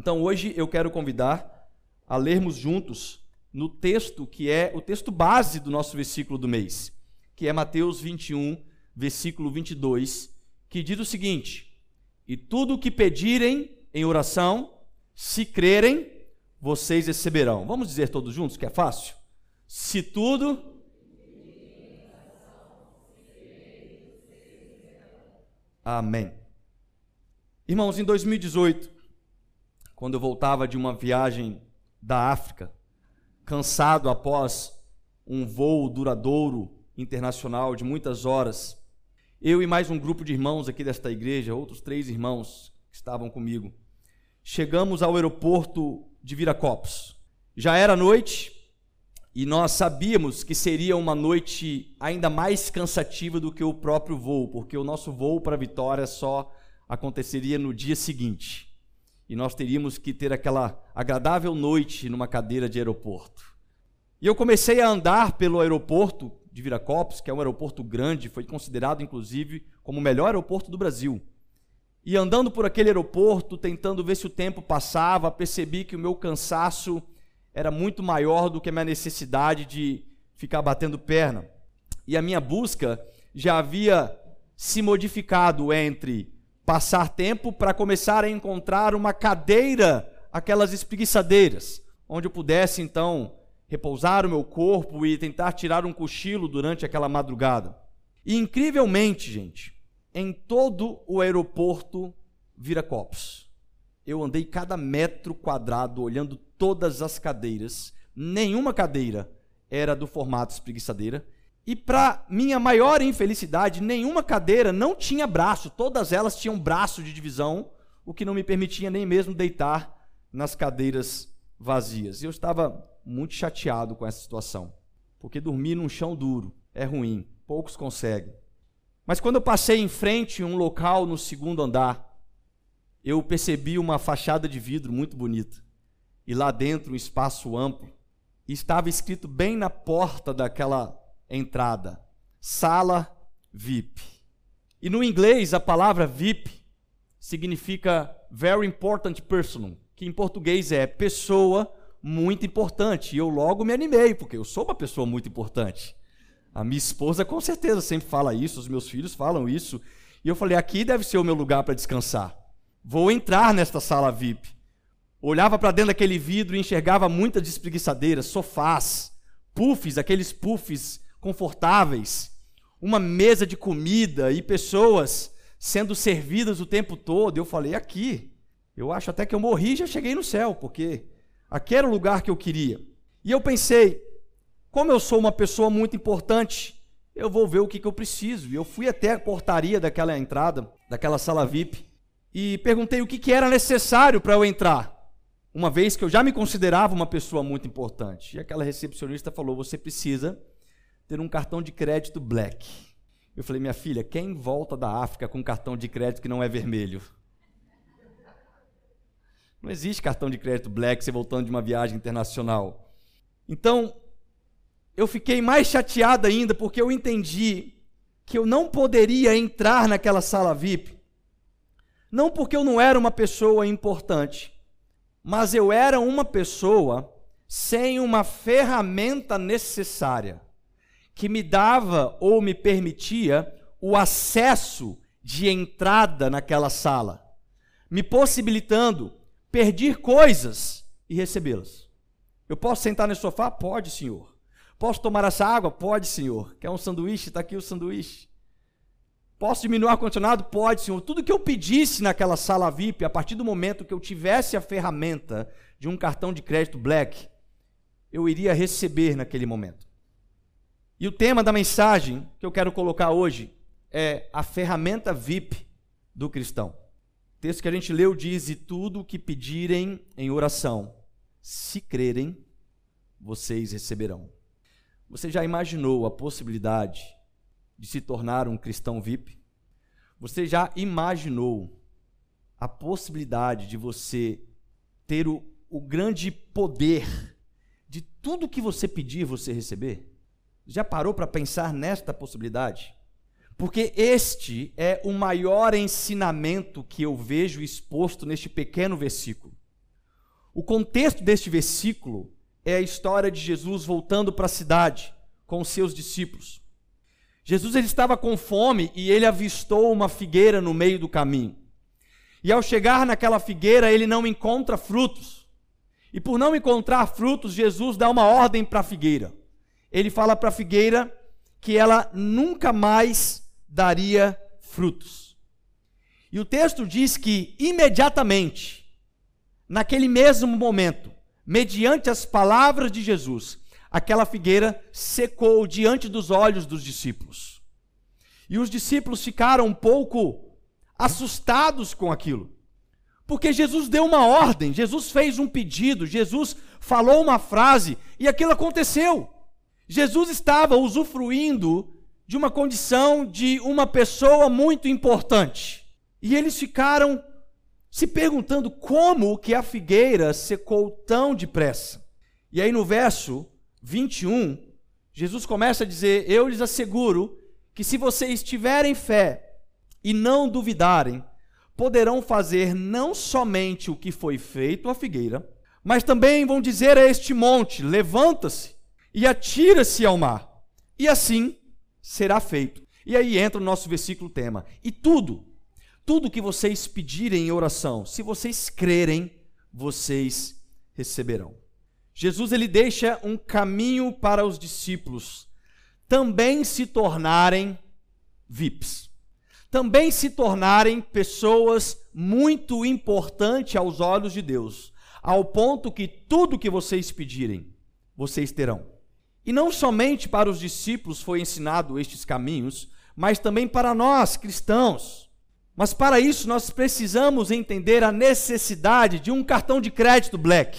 Então hoje eu quero convidar a lermos juntos no texto que é o texto base do nosso versículo do mês, que é Mateus 21, versículo 22, que diz o seguinte: E tudo o que pedirem em oração, se crerem, vocês receberão. Vamos dizer todos juntos que é fácil? Se tudo Amém. Irmãos, em 2018, quando eu voltava de uma viagem da África, cansado após um voo duradouro internacional de muitas horas, eu e mais um grupo de irmãos aqui desta igreja, outros três irmãos que estavam comigo, chegamos ao aeroporto de Viracopos. Já era noite e nós sabíamos que seria uma noite ainda mais cansativa do que o próprio voo, porque o nosso voo para Vitória só aconteceria no dia seguinte. E nós teríamos que ter aquela agradável noite numa cadeira de aeroporto. E eu comecei a andar pelo aeroporto de Viracopos, que é um aeroporto grande, foi considerado inclusive como o melhor aeroporto do Brasil. E andando por aquele aeroporto, tentando ver se o tempo passava, percebi que o meu cansaço era muito maior do que a minha necessidade de ficar batendo perna. E a minha busca já havia se modificado entre passar tempo para começar a encontrar uma cadeira, aquelas espreguiçadeiras, onde eu pudesse então repousar o meu corpo e tentar tirar um cochilo durante aquela madrugada. E incrivelmente, gente, em todo o aeroporto Viracopos, eu andei cada metro quadrado olhando todas as cadeiras. Nenhuma cadeira era do formato espreguiçadeira. E para minha maior infelicidade, nenhuma cadeira não tinha braço. Todas elas tinham braço de divisão, o que não me permitia nem mesmo deitar nas cadeiras vazias. Eu estava muito chateado com essa situação, porque dormir num chão duro é ruim, poucos conseguem. Mas quando eu passei em frente a um local no segundo andar, eu percebi uma fachada de vidro muito bonita. E lá dentro um espaço amplo. E estava escrito bem na porta daquela entrada: Sala VIP. E no inglês a palavra VIP significa Very Important Person, que em português é pessoa muito importante. E eu logo me animei, porque eu sou uma pessoa muito importante. A minha esposa com certeza sempre fala isso, os meus filhos falam isso. E eu falei: aqui deve ser o meu lugar para descansar. Vou entrar nesta sala VIP. Olhava para dentro daquele vidro e enxergava muitas espreguiçadeiras, sofás, puffs, aqueles puffs confortáveis, uma mesa de comida e pessoas sendo servidas o tempo todo. Eu falei: aqui, eu acho até que eu morri e já cheguei no céu, porque aquele era o lugar que eu queria. E eu pensei: como eu sou uma pessoa muito importante, eu vou ver o que, que eu preciso. E eu fui até a portaria daquela entrada, daquela sala VIP e perguntei o que, que era necessário para eu entrar, uma vez que eu já me considerava uma pessoa muito importante. E aquela recepcionista falou: você precisa ter um cartão de crédito black. Eu falei: minha filha, quem volta da África com cartão de crédito que não é vermelho? Não existe cartão de crédito black você voltando de uma viagem internacional. Então, eu fiquei mais chateado ainda porque eu entendi que eu não poderia entrar naquela sala VIP não porque eu não era uma pessoa importante, mas eu era uma pessoa sem uma ferramenta necessária que me dava ou me permitia o acesso de entrada naquela sala, me possibilitando pedir coisas e recebê-las. Eu posso sentar no sofá? Pode, senhor. Posso tomar essa água? Pode, senhor. Quer um sanduíche? Está aqui o sanduíche. Posso diminuir o ar-condicionado? Pode, Senhor. Tudo que eu pedisse naquela sala VIP, a partir do momento que eu tivesse a ferramenta de um cartão de crédito Black, eu iria receber naquele momento. E o tema da mensagem que eu quero colocar hoje é a ferramenta VIP do cristão. O texto que a gente leu diz: E tudo o que pedirem em oração, se crerem, vocês receberão. Você já imaginou a possibilidade de se tornar um cristão VIP? Você já imaginou a possibilidade de você ter o, o grande poder de tudo que você pedir você receber? Já parou para pensar nesta possibilidade? Porque este é o maior ensinamento que eu vejo exposto neste pequeno versículo. O contexto deste versículo é a história de Jesus voltando para a cidade com os seus discípulos. Jesus ele estava com fome e ele avistou uma figueira no meio do caminho. E ao chegar naquela figueira, ele não encontra frutos. E por não encontrar frutos, Jesus dá uma ordem para a figueira. Ele fala para a figueira que ela nunca mais daria frutos. E o texto diz que imediatamente, naquele mesmo momento, mediante as palavras de Jesus, aquela figueira secou diante dos olhos dos discípulos. E os discípulos ficaram um pouco assustados com aquilo. Porque Jesus deu uma ordem, Jesus fez um pedido, Jesus falou uma frase e aquilo aconteceu. Jesus estava usufruindo de uma condição de uma pessoa muito importante. E eles ficaram se perguntando como que a figueira secou tão depressa. E aí no verso 21, Jesus começa a dizer: Eu lhes asseguro que se vocês tiverem fé e não duvidarem, poderão fazer não somente o que foi feito à figueira, mas também vão dizer a este monte: Levanta-se e atira-se ao mar. E assim será feito. E aí entra o nosso versículo tema. E tudo, tudo que vocês pedirem em oração, se vocês crerem, vocês receberão. Jesus ele deixa um caminho para os discípulos também se tornarem VIPs. Também se tornarem pessoas muito importantes aos olhos de Deus, ao ponto que tudo que vocês pedirem, vocês terão. E não somente para os discípulos foi ensinado estes caminhos, mas também para nós, cristãos. Mas para isso nós precisamos entender a necessidade de um cartão de crédito Black.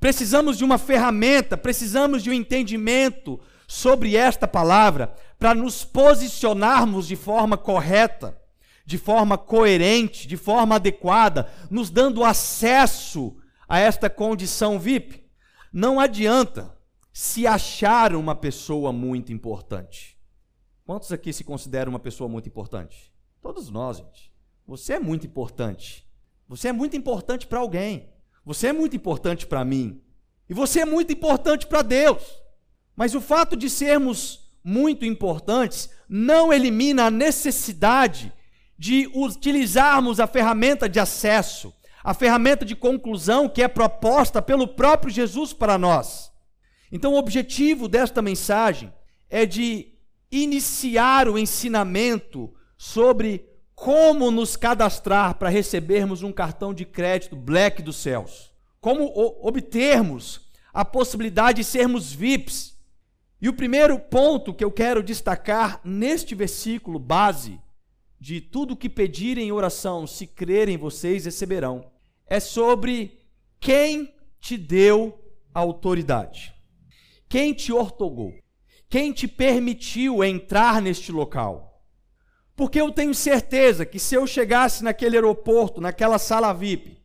Precisamos de uma ferramenta, precisamos de um entendimento sobre esta palavra para nos posicionarmos de forma correta, de forma coerente, de forma adequada, nos dando acesso a esta condição VIP. Não adianta se achar uma pessoa muito importante. Quantos aqui se consideram uma pessoa muito importante? Todos nós, gente. Você é muito importante. Você é muito importante para alguém. Você é muito importante para mim. E você é muito importante para Deus. Mas o fato de sermos muito importantes não elimina a necessidade de utilizarmos a ferramenta de acesso, a ferramenta de conclusão que é proposta pelo próprio Jesus para nós. Então, o objetivo desta mensagem é de iniciar o ensinamento sobre como nos cadastrar para recebermos um cartão de crédito Black dos céus. Como obtermos a possibilidade de sermos VIPs. E o primeiro ponto que eu quero destacar neste versículo base de tudo que pedirem em oração, se crerem vocês receberão, é sobre quem te deu autoridade. Quem te ortogou? Quem te permitiu entrar neste local? Porque eu tenho certeza que se eu chegasse naquele aeroporto, naquela sala VIP,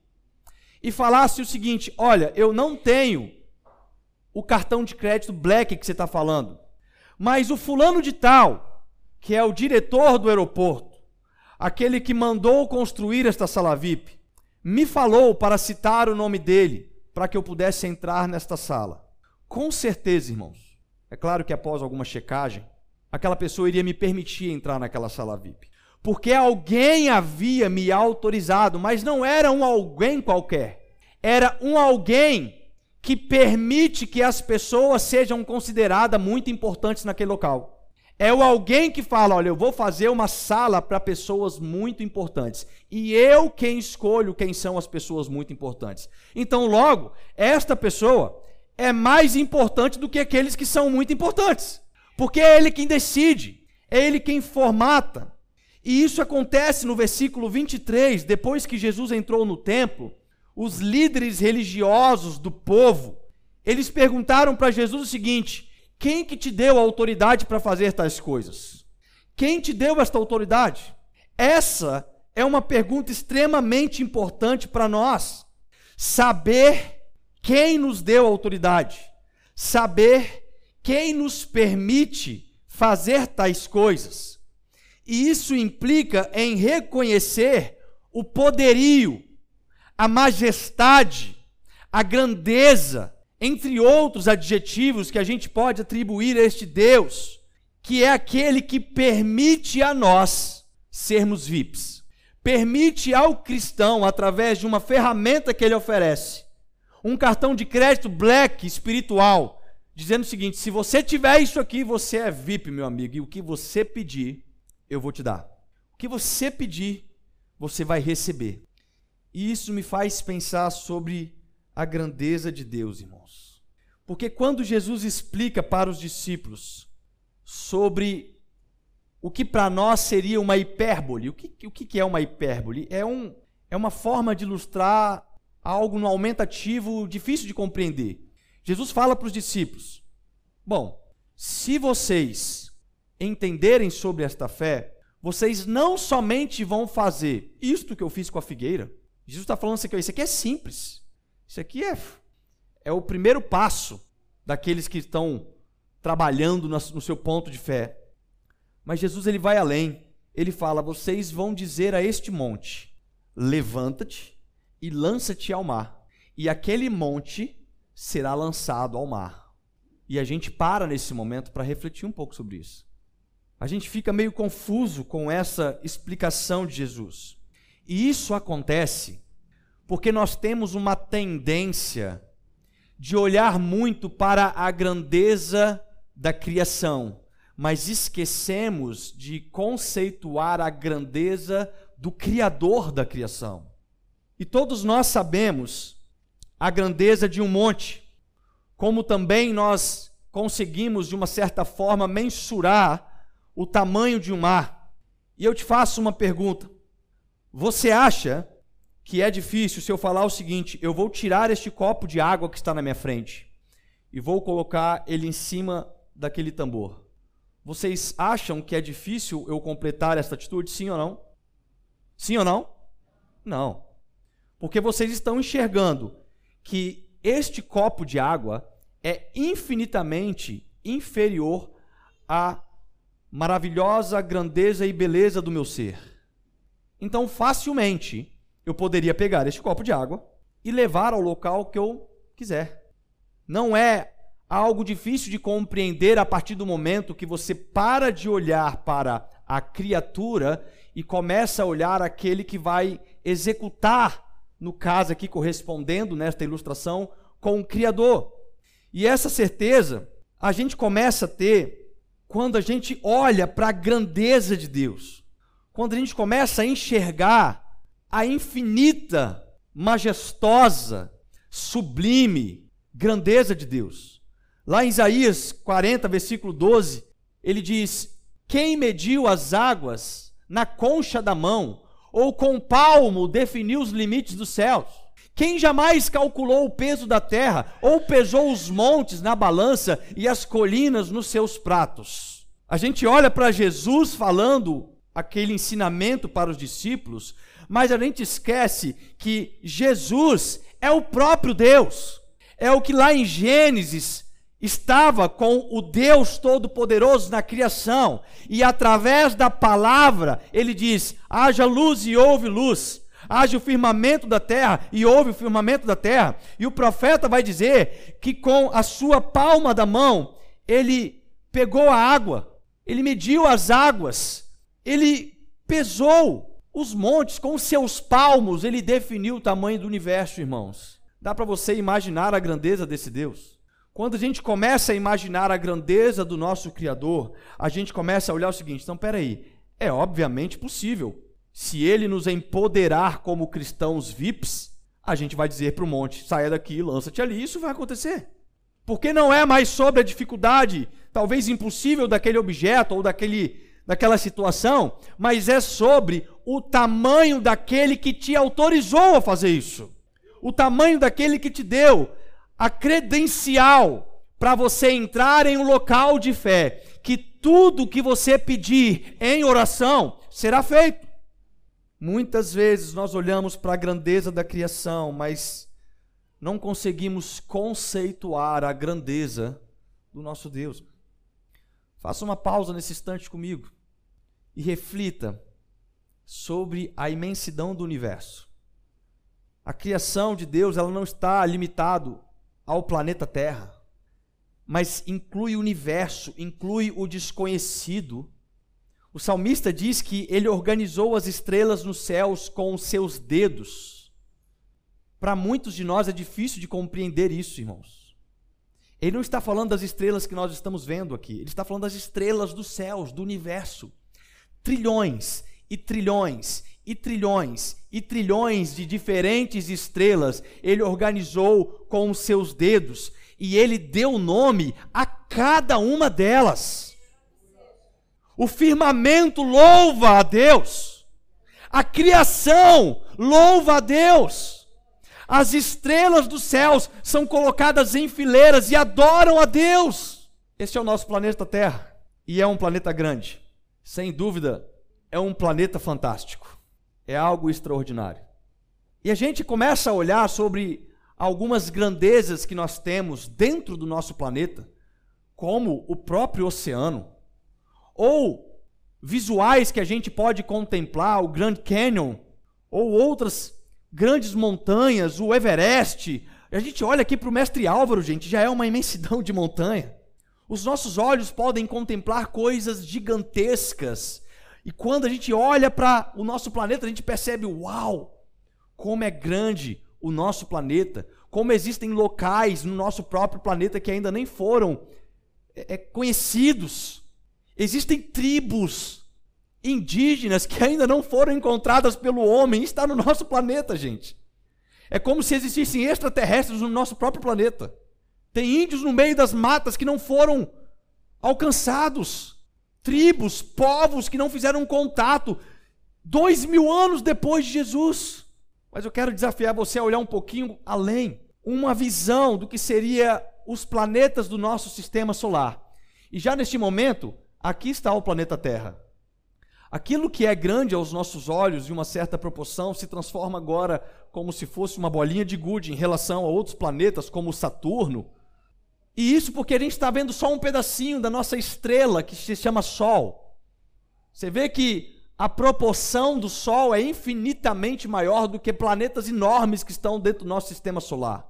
e falasse o seguinte: olha, eu não tenho o cartão de crédito Black que você está falando, mas o fulano de tal, que é o diretor do aeroporto, aquele que mandou construir esta sala VIP, me falou para citar o nome dele, para que eu pudesse entrar nesta sala. Com certeza, irmãos. É claro que após alguma checagem, aquela pessoa iria me permitir entrar naquela sala VIP. Porque alguém havia me autorizado, mas não era um alguém qualquer. Era um alguém que permite que as pessoas sejam consideradas muito importantes naquele local. É o alguém que fala: olha, eu vou fazer uma sala para pessoas muito importantes. E eu quem escolho quem são as pessoas muito importantes. Então, logo, esta pessoa é mais importante do que aqueles que são muito importantes. Porque é ele quem decide, é ele quem formata. E isso acontece no versículo 23, depois que Jesus entrou no templo, os líderes religiosos do povo, eles perguntaram para Jesus o seguinte: quem que te deu a autoridade para fazer tais coisas? Quem te deu esta autoridade? Essa é uma pergunta extremamente importante para nós. Saber quem nos deu autoridade, saber quem nos permite fazer tais coisas. E isso implica em reconhecer o poderio, a majestade, a grandeza, entre outros adjetivos que a gente pode atribuir a este Deus, que é aquele que permite a nós sermos VIPs. Permite ao cristão, através de uma ferramenta que ele oferece, um cartão de crédito black espiritual, dizendo o seguinte: se você tiver isso aqui, você é VIP, meu amigo, e o que você pedir, eu vou te dar. O que você pedir, você vai receber. E isso me faz pensar sobre a grandeza de Deus, irmãos. Porque quando Jesus explica para os discípulos sobre o que para nós seria uma hipérbole, o que, o que é uma hipérbole? É, um, é uma forma de ilustrar algo no aumentativo difícil de compreender. Jesus fala para os discípulos: Bom, se vocês entenderem sobre esta fé, vocês não somente vão fazer isto que eu fiz com a figueira. Jesus está falando isso aqui, isso aqui é simples. Isso aqui é, é o primeiro passo daqueles que estão trabalhando no seu ponto de fé. Mas Jesus ele vai além. Ele fala: vocês vão dizer a este monte: levanta-te e lança-te ao mar, e aquele monte será lançado ao mar. E a gente para nesse momento para refletir um pouco sobre isso. A gente fica meio confuso com essa explicação de Jesus. E isso acontece porque nós temos uma tendência de olhar muito para a grandeza da criação, mas esquecemos de conceituar a grandeza do Criador da criação. E todos nós sabemos a grandeza de um monte, como também nós conseguimos, de uma certa forma, mensurar o tamanho de um mar. E eu te faço uma pergunta: você acha que é difícil se eu falar o seguinte: eu vou tirar este copo de água que está na minha frente e vou colocar ele em cima daquele tambor. Vocês acham que é difícil eu completar essa atitude? Sim ou não? Sim ou não? Não. Porque vocês estão enxergando que este copo de água é infinitamente inferior à maravilhosa grandeza e beleza do meu ser. Então, facilmente, eu poderia pegar este copo de água e levar ao local que eu quiser. Não é algo difícil de compreender a partir do momento que você para de olhar para a criatura e começa a olhar aquele que vai executar, no caso aqui correspondendo nesta ilustração, com o Criador. E essa certeza a gente começa a ter quando a gente olha para a grandeza de Deus. Quando a gente começa a enxergar a infinita, majestosa, sublime grandeza de Deus. Lá em Isaías 40, versículo 12, ele diz: Quem mediu as águas na concha da mão, ou com palmo definiu os limites dos céus? Quem jamais calculou o peso da terra, ou pesou os montes na balança e as colinas nos seus pratos? A gente olha para Jesus falando aquele ensinamento para os discípulos, mas a gente esquece que Jesus é o próprio Deus. É o que lá em Gênesis estava com o Deus Todo-Poderoso na criação, e através da palavra, ele diz: haja luz e houve luz. Haja o firmamento da terra e houve o firmamento da terra. E o profeta vai dizer que com a sua palma da mão, ele pegou a água, ele mediu as águas, ele pesou os montes, com seus palmos, ele definiu o tamanho do universo, irmãos. Dá para você imaginar a grandeza desse Deus? Quando a gente começa a imaginar a grandeza do nosso Criador, a gente começa a olhar o seguinte: então, peraí, é obviamente possível. Se ele nos empoderar como cristãos VIPs, a gente vai dizer para o monte: saia daqui, lança-te ali, isso vai acontecer. Porque não é mais sobre a dificuldade, talvez impossível, daquele objeto ou daquele daquela situação, mas é sobre o tamanho daquele que te autorizou a fazer isso. O tamanho daquele que te deu a credencial para você entrar em um local de fé, que tudo que você pedir em oração será feito. Muitas vezes nós olhamos para a grandeza da criação, mas não conseguimos conceituar a grandeza do nosso Deus. Faça uma pausa nesse instante comigo e reflita sobre a imensidão do universo. A criação de Deus, ela não está limitado ao planeta Terra, mas inclui o universo, inclui o desconhecido. O salmista diz que ele organizou as estrelas nos céus com os seus dedos. Para muitos de nós é difícil de compreender isso, irmãos. Ele não está falando das estrelas que nós estamos vendo aqui, ele está falando das estrelas dos céus, do universo. Trilhões e trilhões e trilhões e trilhões de diferentes estrelas ele organizou com os seus dedos e ele deu nome a cada uma delas. O firmamento louva a Deus, a criação louva a Deus, as estrelas dos céus são colocadas em fileiras e adoram a Deus. Este é o nosso planeta Terra e é um planeta grande, sem dúvida, é um planeta fantástico é algo extraordinário. E a gente começa a olhar sobre algumas grandezas que nós temos dentro do nosso planeta, como o próprio oceano, ou visuais que a gente pode contemplar, o Grand Canyon, ou outras grandes montanhas, o Everest. A gente olha aqui para o mestre Álvaro, gente, já é uma imensidão de montanha. Os nossos olhos podem contemplar coisas gigantescas e quando a gente olha para o nosso planeta, a gente percebe: uau, como é grande o nosso planeta, como existem locais no nosso próprio planeta que ainda nem foram é, é conhecidos. Existem tribos indígenas que ainda não foram encontradas pelo homem, está no nosso planeta, gente. É como se existissem extraterrestres no nosso próprio planeta. Tem índios no meio das matas que não foram alcançados tribos, povos que não fizeram contato dois mil anos depois de Jesus. Mas eu quero desafiar você a olhar um pouquinho além, uma visão do que seria os planetas do nosso sistema solar. E já neste momento, aqui está o planeta Terra. Aquilo que é grande aos nossos olhos, em uma certa proporção, se transforma agora como se fosse uma bolinha de gude em relação a outros planetas, como Saturno, e isso porque a gente está vendo só um pedacinho da nossa estrela que se chama Sol. Você vê que a proporção do Sol é infinitamente maior do que planetas enormes que estão dentro do nosso sistema solar.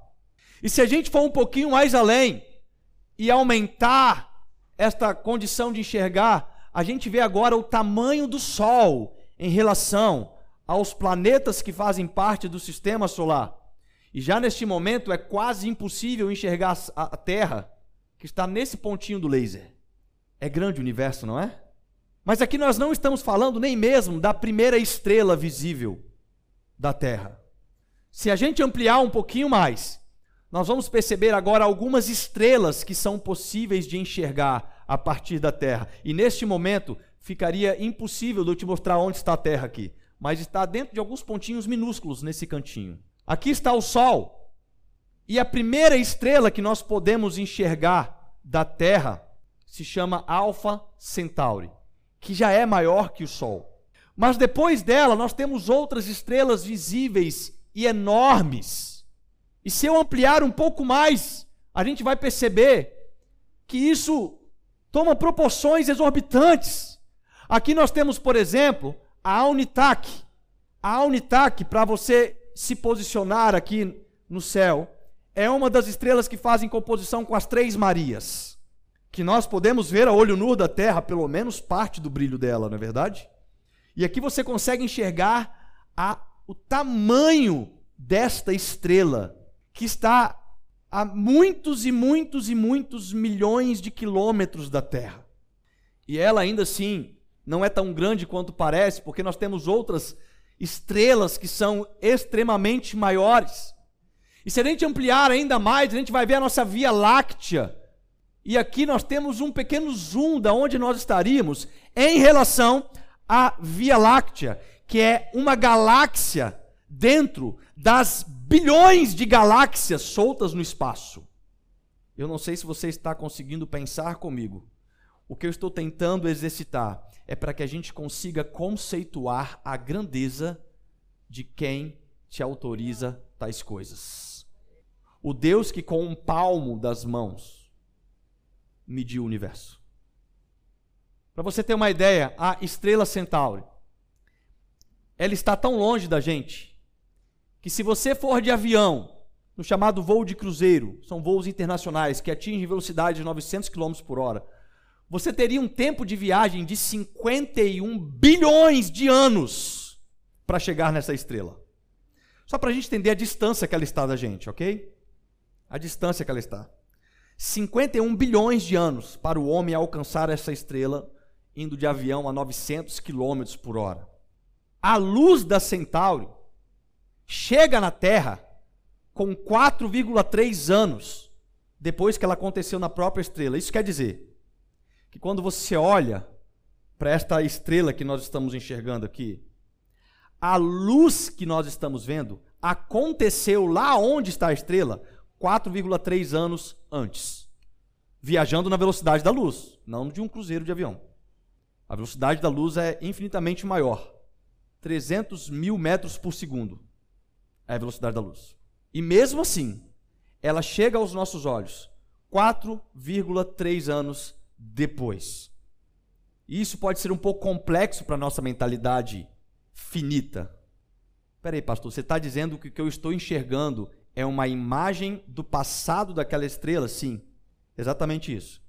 E se a gente for um pouquinho mais além e aumentar esta condição de enxergar, a gente vê agora o tamanho do Sol em relação aos planetas que fazem parte do sistema solar. E já neste momento é quase impossível enxergar a Terra que está nesse pontinho do laser. É grande o universo, não é? Mas aqui nós não estamos falando nem mesmo da primeira estrela visível da Terra. Se a gente ampliar um pouquinho mais, nós vamos perceber agora algumas estrelas que são possíveis de enxergar a partir da Terra. E neste momento ficaria impossível de eu te mostrar onde está a Terra aqui, mas está dentro de alguns pontinhos minúsculos nesse cantinho. Aqui está o Sol. E a primeira estrela que nós podemos enxergar da Terra se chama Alpha Centauri, que já é maior que o Sol. Mas depois dela, nós temos outras estrelas visíveis e enormes. E se eu ampliar um pouco mais, a gente vai perceber que isso toma proporções exorbitantes. Aqui nós temos, por exemplo, a Unitac. A Unitac, para você se posicionar aqui no céu, é uma das estrelas que fazem composição com as três Marias, que nós podemos ver a olho nu da terra, pelo menos parte do brilho dela, não é verdade? E aqui você consegue enxergar a, o tamanho desta estrela, que está a muitos e muitos e muitos milhões de quilômetros da Terra. E ela ainda assim não é tão grande quanto parece, porque nós temos outras estrelas que são extremamente maiores. E se a gente ampliar ainda mais, a gente vai ver a nossa Via Láctea. E aqui nós temos um pequeno zoom da onde nós estaríamos em relação à Via Láctea, que é uma galáxia dentro das bilhões de galáxias soltas no espaço. Eu não sei se você está conseguindo pensar comigo. O que eu estou tentando exercitar é para que a gente consiga conceituar a grandeza de quem te autoriza tais coisas. O Deus que com um palmo das mãos mediu o universo. Para você ter uma ideia, a estrela Centauri, ela está tão longe da gente que se você for de avião, no chamado voo de cruzeiro, são voos internacionais que atingem velocidade de 900 km por hora, você teria um tempo de viagem de 51 bilhões de anos para chegar nessa estrela. Só para a gente entender a distância que ela está da gente, ok? A distância que ela está. 51 bilhões de anos para o homem alcançar essa estrela indo de avião a 900 km por hora. A luz da Centauri chega na Terra com 4,3 anos depois que ela aconteceu na própria estrela. Isso quer dizer que quando você olha para esta estrela que nós estamos enxergando aqui, a luz que nós estamos vendo aconteceu lá onde está a estrela 4,3 anos antes, viajando na velocidade da luz, não de um cruzeiro de avião. A velocidade da luz é infinitamente maior, 300 mil metros por segundo é a velocidade da luz. E mesmo assim, ela chega aos nossos olhos 4,3 anos depois. Isso pode ser um pouco complexo para nossa mentalidade finita. Peraí, pastor, você está dizendo que o que eu estou enxergando é uma imagem do passado daquela estrela? Sim, exatamente isso.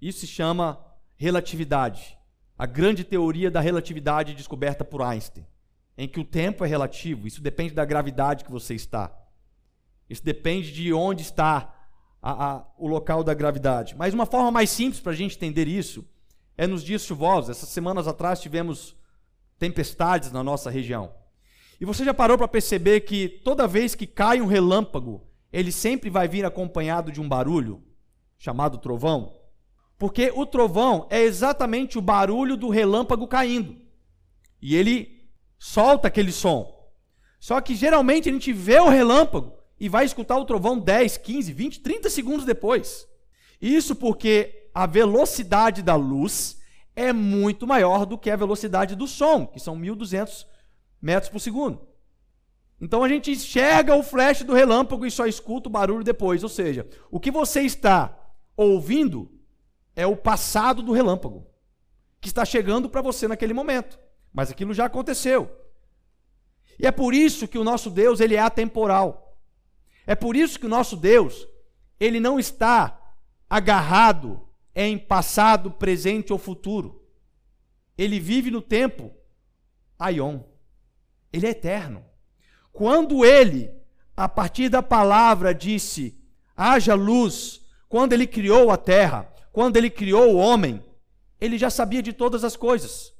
Isso se chama relatividade. A grande teoria da relatividade descoberta por Einstein, em que o tempo é relativo, isso depende da gravidade que você está. Isso depende de onde está a, a, o local da gravidade. Mas uma forma mais simples para a gente entender isso é nos dias chuvosos. Essas semanas atrás tivemos tempestades na nossa região. E você já parou para perceber que toda vez que cai um relâmpago, ele sempre vai vir acompanhado de um barulho, chamado trovão? Porque o trovão é exatamente o barulho do relâmpago caindo. E ele solta aquele som. Só que geralmente a gente vê o relâmpago e vai escutar o trovão 10, 15, 20, 30 segundos depois. Isso porque a velocidade da luz é muito maior do que a velocidade do som, que são 1200 metros por segundo. Então a gente enxerga o flash do relâmpago e só escuta o barulho depois. Ou seja, o que você está ouvindo é o passado do relâmpago, que está chegando para você naquele momento. Mas aquilo já aconteceu. E é por isso que o nosso Deus ele é atemporal. É por isso que o nosso Deus, ele não está agarrado em passado, presente ou futuro. Ele vive no tempo aion. Ele é eterno. Quando ele, a partir da palavra, disse: haja luz, quando ele criou a terra, quando ele criou o homem, ele já sabia de todas as coisas.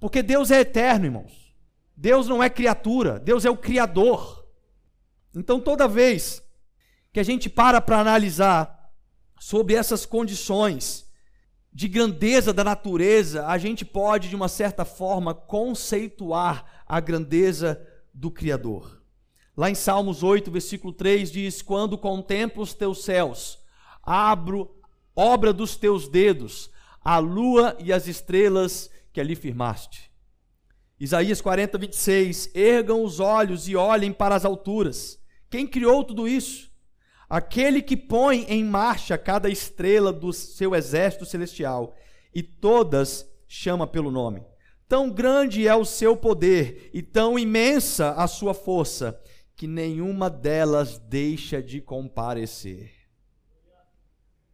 Porque Deus é eterno, irmãos. Deus não é criatura, Deus é o Criador. Então, toda vez que a gente para para analisar sobre essas condições de grandeza da natureza, a gente pode, de uma certa forma, conceituar a grandeza do Criador. Lá em Salmos 8, versículo 3 diz: Quando contemplo os teus céus, abro obra dos teus dedos, a lua e as estrelas que ali firmaste. Isaías 40, 26: Ergam os olhos e olhem para as alturas quem criou tudo isso? Aquele que põe em marcha cada estrela do seu exército celestial e todas chama pelo nome. Tão grande é o seu poder e tão imensa a sua força que nenhuma delas deixa de comparecer.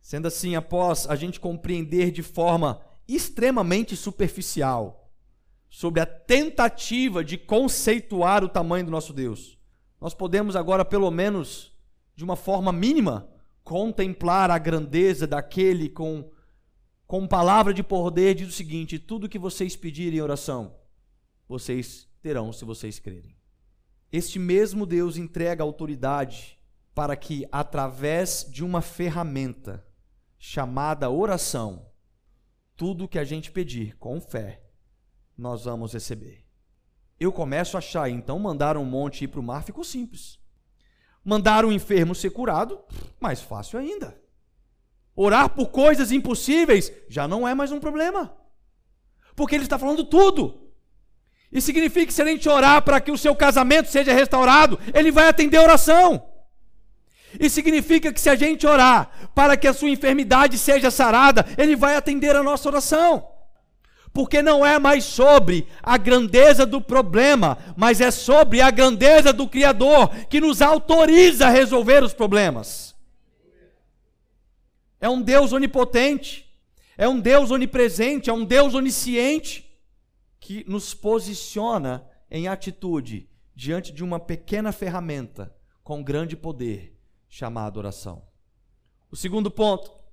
Sendo assim, após a gente compreender de forma extremamente superficial sobre a tentativa de conceituar o tamanho do nosso Deus, nós podemos agora, pelo menos de uma forma mínima, contemplar a grandeza daquele com, com palavra de poder, diz o seguinte: tudo que vocês pedirem em oração, vocês terão se vocês crerem. Este mesmo Deus entrega autoridade para que, através de uma ferramenta chamada oração, tudo que a gente pedir com fé, nós vamos receber eu começo a achar, então mandar um monte ir para o mar ficou simples. Mandar um enfermo ser curado, mais fácil ainda. Orar por coisas impossíveis já não é mais um problema. Porque ele está falando tudo. E significa que se a gente orar para que o seu casamento seja restaurado, ele vai atender a oração. E significa que se a gente orar para que a sua enfermidade seja sarada, ele vai atender a nossa oração. Porque não é mais sobre a grandeza do problema, mas é sobre a grandeza do Criador que nos autoriza a resolver os problemas. É um Deus onipotente, é um Deus onipresente, é um Deus onisciente que nos posiciona em atitude diante de uma pequena ferramenta com grande poder chamada oração. O segundo ponto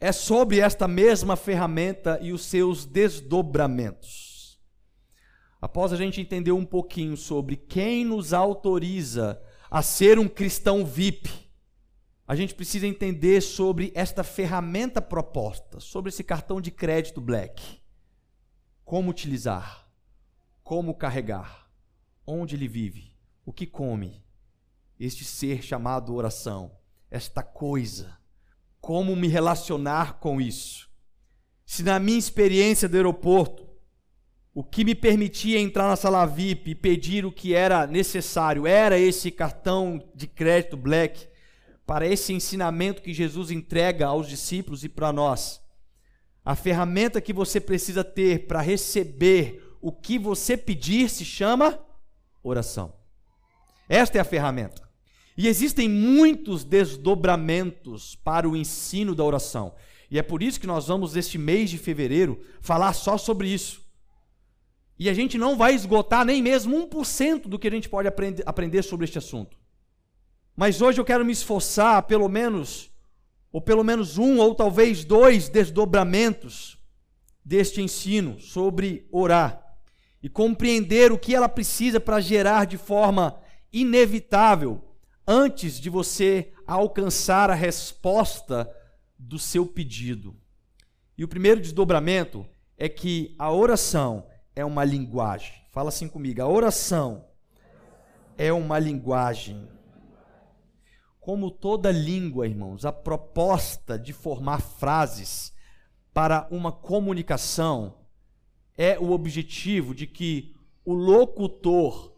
é sobre esta mesma ferramenta e os seus desdobramentos. Após a gente entender um pouquinho sobre quem nos autoriza a ser um cristão VIP, a gente precisa entender sobre esta ferramenta proposta, sobre esse cartão de crédito Black. Como utilizar, como carregar, onde ele vive, o que come, este ser chamado oração, esta coisa como me relacionar com isso. Se na minha experiência do aeroporto, o que me permitia entrar na sala VIP e pedir o que era necessário era esse cartão de crédito Black para esse ensinamento que Jesus entrega aos discípulos e para nós. A ferramenta que você precisa ter para receber o que você pedir se chama oração. Esta é a ferramenta. E existem muitos desdobramentos para o ensino da oração. E é por isso que nós vamos, neste mês de fevereiro, falar só sobre isso. E a gente não vai esgotar nem mesmo 1% do que a gente pode aprender, aprender sobre este assunto. Mas hoje eu quero me esforçar, pelo menos, ou pelo menos um, ou talvez dois desdobramentos deste ensino sobre orar e compreender o que ela precisa para gerar de forma inevitável antes de você alcançar a resposta do seu pedido. E o primeiro desdobramento é que a oração é uma linguagem. Fala assim comigo: a oração é uma linguagem. Como toda língua, irmãos, a proposta de formar frases para uma comunicação é o objetivo de que o locutor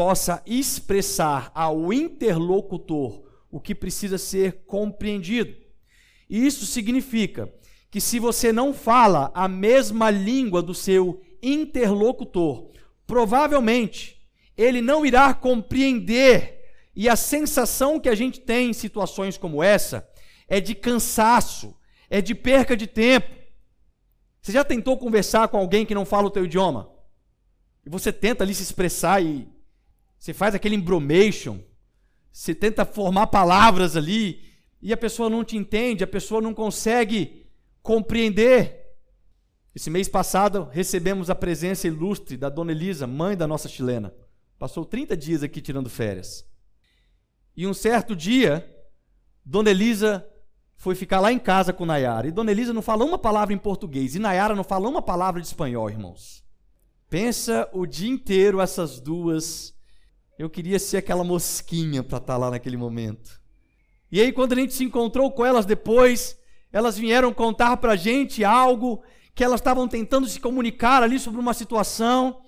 possa expressar ao interlocutor o que precisa ser compreendido. E isso significa que se você não fala a mesma língua do seu interlocutor, provavelmente ele não irá compreender. E a sensação que a gente tem em situações como essa é de cansaço, é de perca de tempo. Você já tentou conversar com alguém que não fala o teu idioma? E você tenta ali se expressar e você faz aquele embromation, você tenta formar palavras ali e a pessoa não te entende, a pessoa não consegue compreender. Esse mês passado recebemos a presença ilustre da dona Elisa, mãe da nossa chilena. Passou 30 dias aqui tirando férias. E um certo dia, dona Elisa foi ficar lá em casa com Nayara. E dona Elisa não fala uma palavra em português. E Nayara não fala uma palavra de espanhol, irmãos. Pensa o dia inteiro essas duas eu queria ser aquela mosquinha para estar tá lá naquele momento. E aí, quando a gente se encontrou com elas depois, elas vieram contar para a gente algo que elas estavam tentando se comunicar ali sobre uma situação.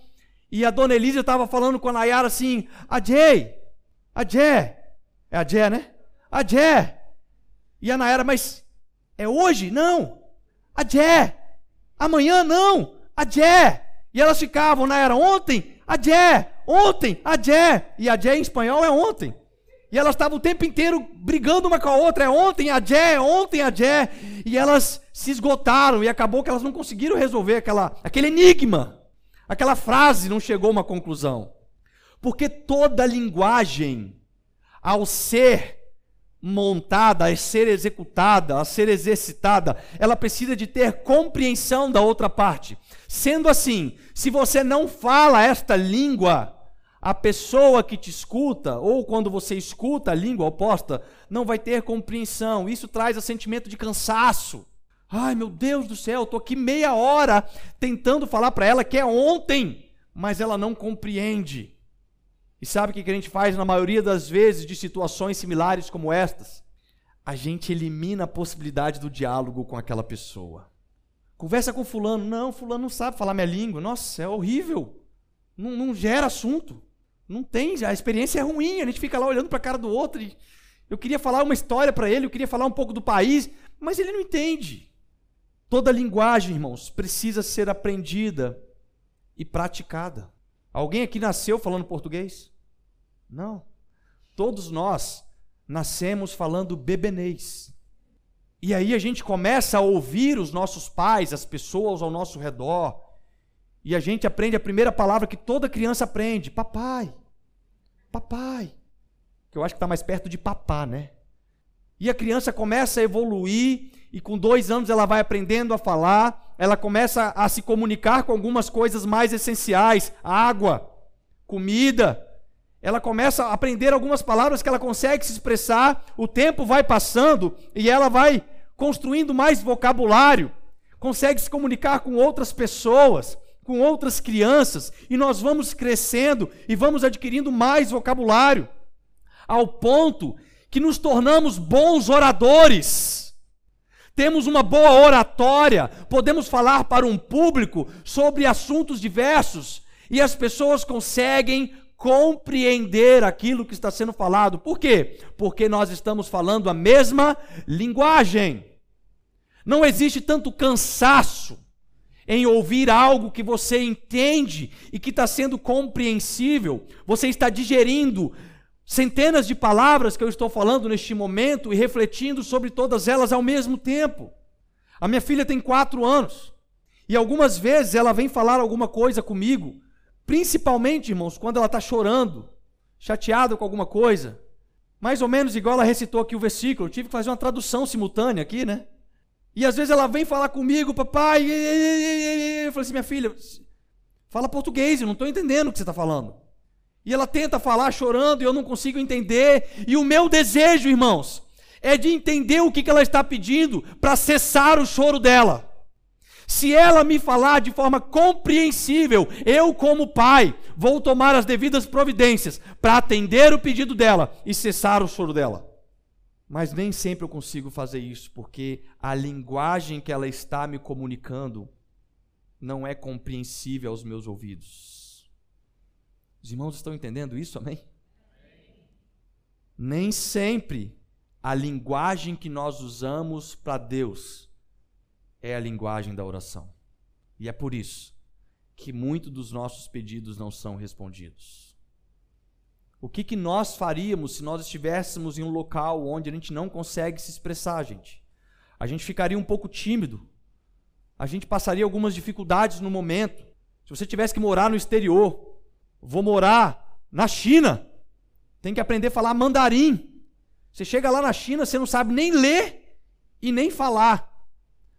E a dona Elisa estava falando com a Nayara assim: a Jay, a Jé, é a Jé, né? A Jé. E a Nayara, mas é hoje? Não. A Jé. Amanhã não. A Jé. E elas ficavam, Nayara, ontem? A Jé ontem, Adé, e Adé em espanhol é ontem. E elas estavam o tempo inteiro brigando uma com a outra, é ontem, Adé, é ontem, Adé. E elas se esgotaram e acabou que elas não conseguiram resolver aquela, aquele enigma. Aquela frase não chegou a uma conclusão. Porque toda linguagem, ao ser montada, a ser executada, a ser exercitada, ela precisa de ter compreensão da outra parte. Sendo assim, se você não fala esta língua, a pessoa que te escuta, ou quando você escuta a língua oposta, não vai ter compreensão. Isso traz o sentimento de cansaço. Ai, meu Deus do céu, estou aqui meia hora tentando falar para ela que é ontem, mas ela não compreende. E sabe o que a gente faz na maioria das vezes de situações similares como estas? A gente elimina a possibilidade do diálogo com aquela pessoa. Conversa com fulano. Não, fulano não sabe falar minha língua. Nossa, é horrível. Não, não gera assunto. Não tem, a experiência é ruim. A gente fica lá olhando para a cara do outro. E eu queria falar uma história para ele, eu queria falar um pouco do país, mas ele não entende. Toda linguagem, irmãos, precisa ser aprendida e praticada. Alguém aqui nasceu falando português? Não. Todos nós nascemos falando bebenês. E aí a gente começa a ouvir os nossos pais, as pessoas ao nosso redor, e a gente aprende a primeira palavra que toda criança aprende: papai. Papai. Que eu acho que está mais perto de papá, né? E a criança começa a evoluir e com dois anos ela vai aprendendo a falar, ela começa a se comunicar com algumas coisas mais essenciais: água, comida. Ela começa a aprender algumas palavras que ela consegue se expressar, o tempo vai passando e ela vai construindo mais vocabulário, consegue se comunicar com outras pessoas, com outras crianças, e nós vamos crescendo e vamos adquirindo mais vocabulário, ao ponto que nos tornamos bons oradores. Temos uma boa oratória, podemos falar para um público sobre assuntos diversos e as pessoas conseguem compreender aquilo que está sendo falado. Por quê? Porque nós estamos falando a mesma linguagem. Não existe tanto cansaço em ouvir algo que você entende e que está sendo compreensível, você está digerindo centenas de palavras que eu estou falando neste momento e refletindo sobre todas elas ao mesmo tempo. A minha filha tem quatro anos e algumas vezes ela vem falar alguma coisa comigo, principalmente, irmãos, quando ela está chorando, chateada com alguma coisa. Mais ou menos igual ela recitou aqui o versículo, eu tive que fazer uma tradução simultânea aqui, né? E às vezes ela vem falar comigo, papai, eu falei assim, minha filha, fala português, eu não estou entendendo o que você está falando. E ela tenta falar chorando e eu não consigo entender. E o meu desejo, irmãos, é de entender o que ela está pedindo para cessar o choro dela. Se ela me falar de forma compreensível, eu, como pai, vou tomar as devidas providências para atender o pedido dela e cessar o choro dela. Mas nem sempre eu consigo fazer isso, porque a linguagem que ela está me comunicando não é compreensível aos meus ouvidos. Os irmãos estão entendendo isso, amém? Nem sempre a linguagem que nós usamos para Deus é a linguagem da oração. E é por isso que muitos dos nossos pedidos não são respondidos. O que, que nós faríamos se nós estivéssemos em um local onde a gente não consegue se expressar, gente? A gente ficaria um pouco tímido. A gente passaria algumas dificuldades no momento. Se você tivesse que morar no exterior, vou morar na China. Tem que aprender a falar mandarim. Você chega lá na China, você não sabe nem ler e nem falar.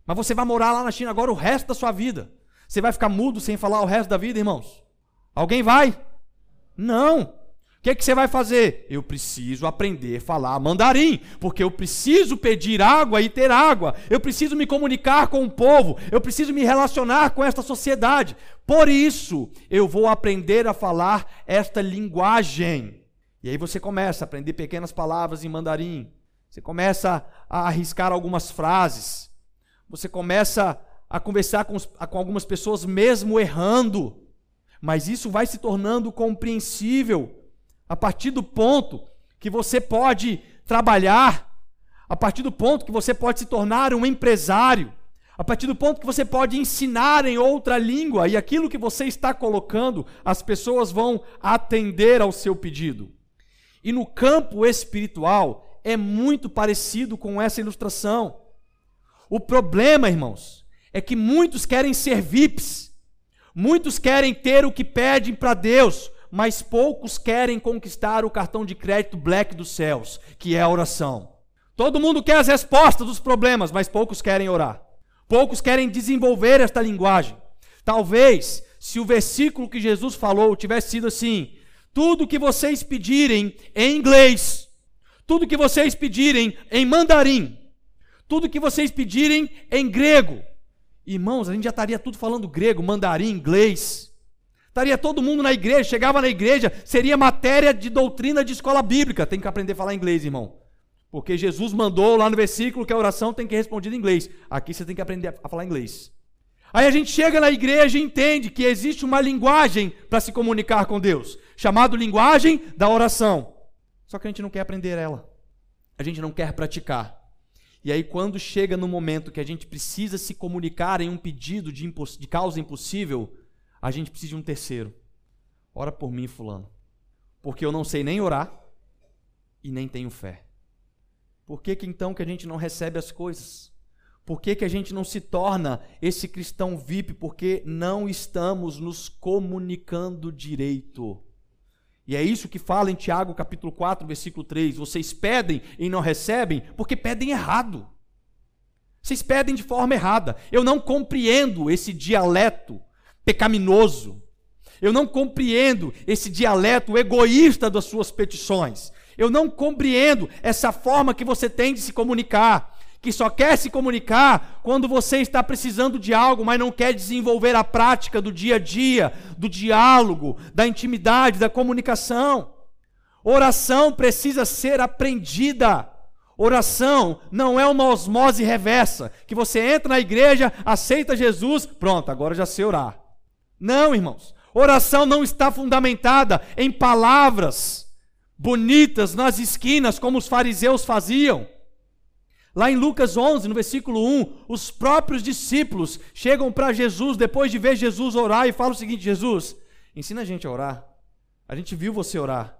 Mas você vai morar lá na China agora o resto da sua vida. Você vai ficar mudo sem falar o resto da vida, irmãos? Alguém vai? Não que, é que você vai fazer? Eu preciso aprender a falar mandarim, porque eu preciso pedir água e ter água, eu preciso me comunicar com o povo, eu preciso me relacionar com esta sociedade. Por isso, eu vou aprender a falar esta linguagem. E aí você começa a aprender pequenas palavras em mandarim, você começa a arriscar algumas frases, você começa a conversar com, com algumas pessoas mesmo errando, mas isso vai se tornando compreensível a partir do ponto que você pode trabalhar, a partir do ponto que você pode se tornar um empresário, a partir do ponto que você pode ensinar em outra língua e aquilo que você está colocando, as pessoas vão atender ao seu pedido. E no campo espiritual é muito parecido com essa ilustração. O problema, irmãos, é que muitos querem ser VIPs, muitos querem ter o que pedem para Deus, mas poucos querem conquistar o cartão de crédito black dos céus, que é a oração. Todo mundo quer as respostas dos problemas, mas poucos querem orar. Poucos querem desenvolver esta linguagem. Talvez, se o versículo que Jesus falou tivesse sido assim: tudo que vocês pedirem em inglês, tudo que vocês pedirem em mandarim, tudo que vocês pedirem em grego. Irmãos, a gente já estaria tudo falando grego, mandarim, inglês. Estaria todo mundo na igreja, chegava na igreja, seria matéria de doutrina de escola bíblica. Tem que aprender a falar inglês, irmão. Porque Jesus mandou lá no versículo que a oração tem que ser respondida em inglês. Aqui você tem que aprender a falar inglês. Aí a gente chega na igreja e entende que existe uma linguagem para se comunicar com Deus, chamado linguagem da oração. Só que a gente não quer aprender ela. A gente não quer praticar. E aí, quando chega no momento que a gente precisa se comunicar em um pedido de, de causa impossível, a gente precisa de um terceiro. Ora por mim, Fulano. Porque eu não sei nem orar e nem tenho fé. Por que, que então que a gente não recebe as coisas? Por que, que a gente não se torna esse cristão VIP? Porque não estamos nos comunicando direito. E é isso que fala em Tiago capítulo 4, versículo 3. Vocês pedem e não recebem porque pedem errado. Vocês pedem de forma errada. Eu não compreendo esse dialeto pecaminoso. Eu não compreendo esse dialeto egoísta das suas petições. Eu não compreendo essa forma que você tem de se comunicar que só quer se comunicar quando você está precisando de algo, mas não quer desenvolver a prática do dia a dia, do diálogo, da intimidade, da comunicação. Oração precisa ser aprendida. Oração não é uma osmose reversa, que você entra na igreja, aceita Jesus, pronto, agora já sei orar. Não, irmãos. Oração não está fundamentada em palavras bonitas nas esquinas, como os fariseus faziam. Lá em Lucas 11, no versículo 1, os próprios discípulos chegam para Jesus depois de ver Jesus orar e falam o seguinte: Jesus, ensina a gente a orar. A gente viu você orar.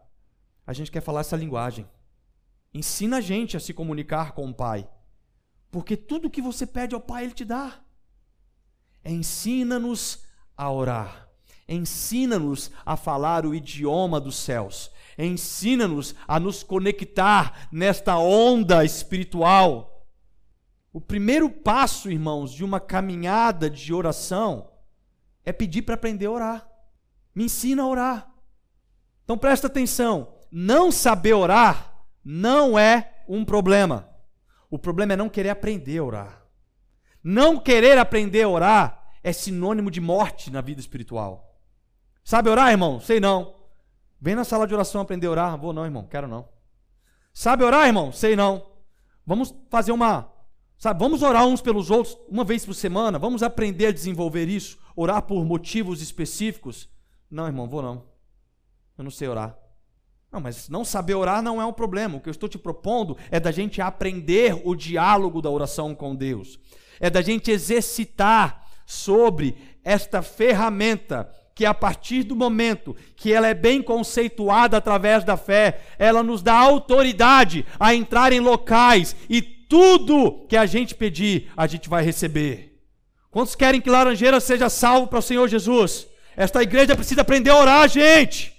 A gente quer falar essa linguagem. Ensina a gente a se comunicar com o Pai. Porque tudo que você pede ao Pai, Ele te dá. Ensina-nos a orar. Ensina-nos a falar o idioma dos céus. Ensina-nos a nos conectar nesta onda espiritual. O primeiro passo, irmãos, de uma caminhada de oração é pedir para aprender a orar. Me ensina a orar. Então presta atenção: não saber orar não é um problema. O problema é não querer aprender a orar. Não querer aprender a orar é sinônimo de morte na vida espiritual. Sabe orar, irmão? Sei não. Vem na sala de oração aprender a orar. Vou não, irmão, quero não. Sabe orar, irmão? Sei não. Vamos fazer uma. Sabe, vamos orar uns pelos outros uma vez por semana. Vamos aprender a desenvolver isso. Orar por motivos específicos. Não, irmão, vou não. Eu não sei orar. Não, mas não saber orar não é um problema. O que eu estou te propondo é da gente aprender o diálogo da oração com Deus. É da gente exercitar sobre esta ferramenta que a partir do momento que ela é bem conceituada através da fé, ela nos dá autoridade a entrar em locais e tudo que a gente pedir, a gente vai receber. Quantos querem que Laranjeira seja salvo para o Senhor Jesus? Esta igreja precisa aprender a orar, gente.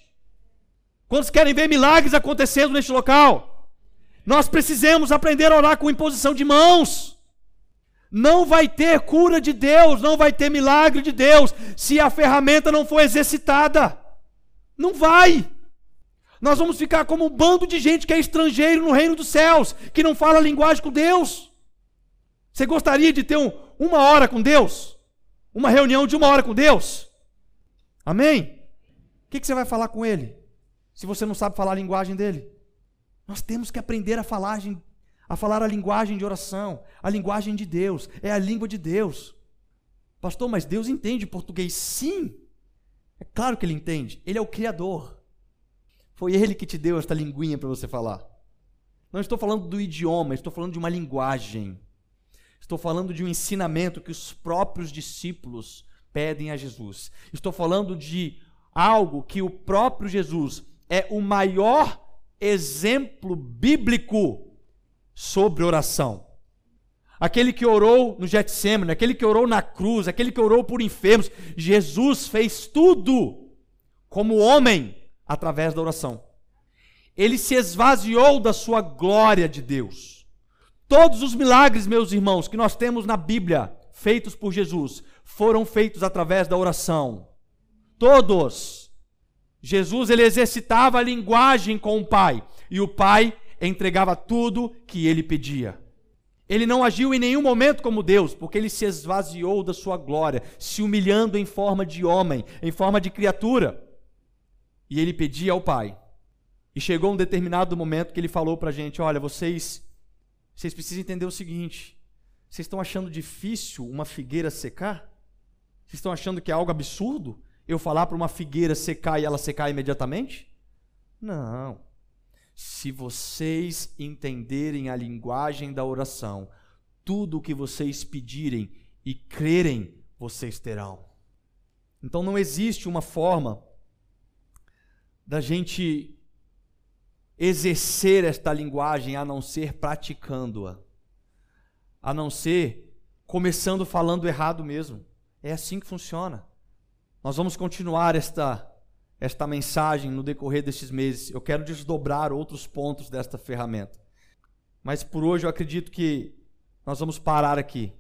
Quantos querem ver milagres acontecendo neste local? Nós precisamos aprender a orar com imposição de mãos. Não vai ter cura de Deus, não vai ter milagre de Deus, se a ferramenta não for exercitada. Não vai. Nós vamos ficar como um bando de gente que é estrangeiro no reino dos céus, que não fala a linguagem com Deus. Você gostaria de ter um, uma hora com Deus? Uma reunião de uma hora com Deus? Amém? O que, que você vai falar com Ele? Se você não sabe falar a linguagem dele? Nós temos que aprender a falar a falar a linguagem de oração, a linguagem de Deus, é a língua de Deus. Pastor, mas Deus entende português? Sim, é claro que Ele entende, Ele é o Criador. Foi Ele que te deu esta linguinha para você falar. Não estou falando do idioma, estou falando de uma linguagem. Estou falando de um ensinamento que os próprios discípulos pedem a Jesus. Estou falando de algo que o próprio Jesus é o maior exemplo bíblico sobre oração. Aquele que orou no Getsemane, aquele que orou na cruz, aquele que orou por enfermos, Jesus fez tudo como homem através da oração. Ele se esvaziou da sua glória de Deus. Todos os milagres, meus irmãos, que nós temos na Bíblia, feitos por Jesus, foram feitos através da oração. Todos. Jesus ele exercitava a linguagem com o Pai, e o Pai entregava tudo que ele pedia. Ele não agiu em nenhum momento como Deus, porque ele se esvaziou da sua glória, se humilhando em forma de homem, em forma de criatura. E ele pedia ao Pai. E chegou um determinado momento que ele falou para a gente: Olha, vocês, vocês precisam entender o seguinte. Vocês estão achando difícil uma figueira secar? Vocês estão achando que é algo absurdo eu falar para uma figueira secar e ela secar imediatamente? Não. Se vocês entenderem a linguagem da oração, tudo o que vocês pedirem e crerem, vocês terão. Então não existe uma forma da gente exercer esta linguagem a não ser praticando-a, a não ser começando falando errado mesmo. É assim que funciona. Nós vamos continuar esta esta mensagem no decorrer destes meses. Eu quero desdobrar outros pontos desta ferramenta. Mas por hoje eu acredito que nós vamos parar aqui.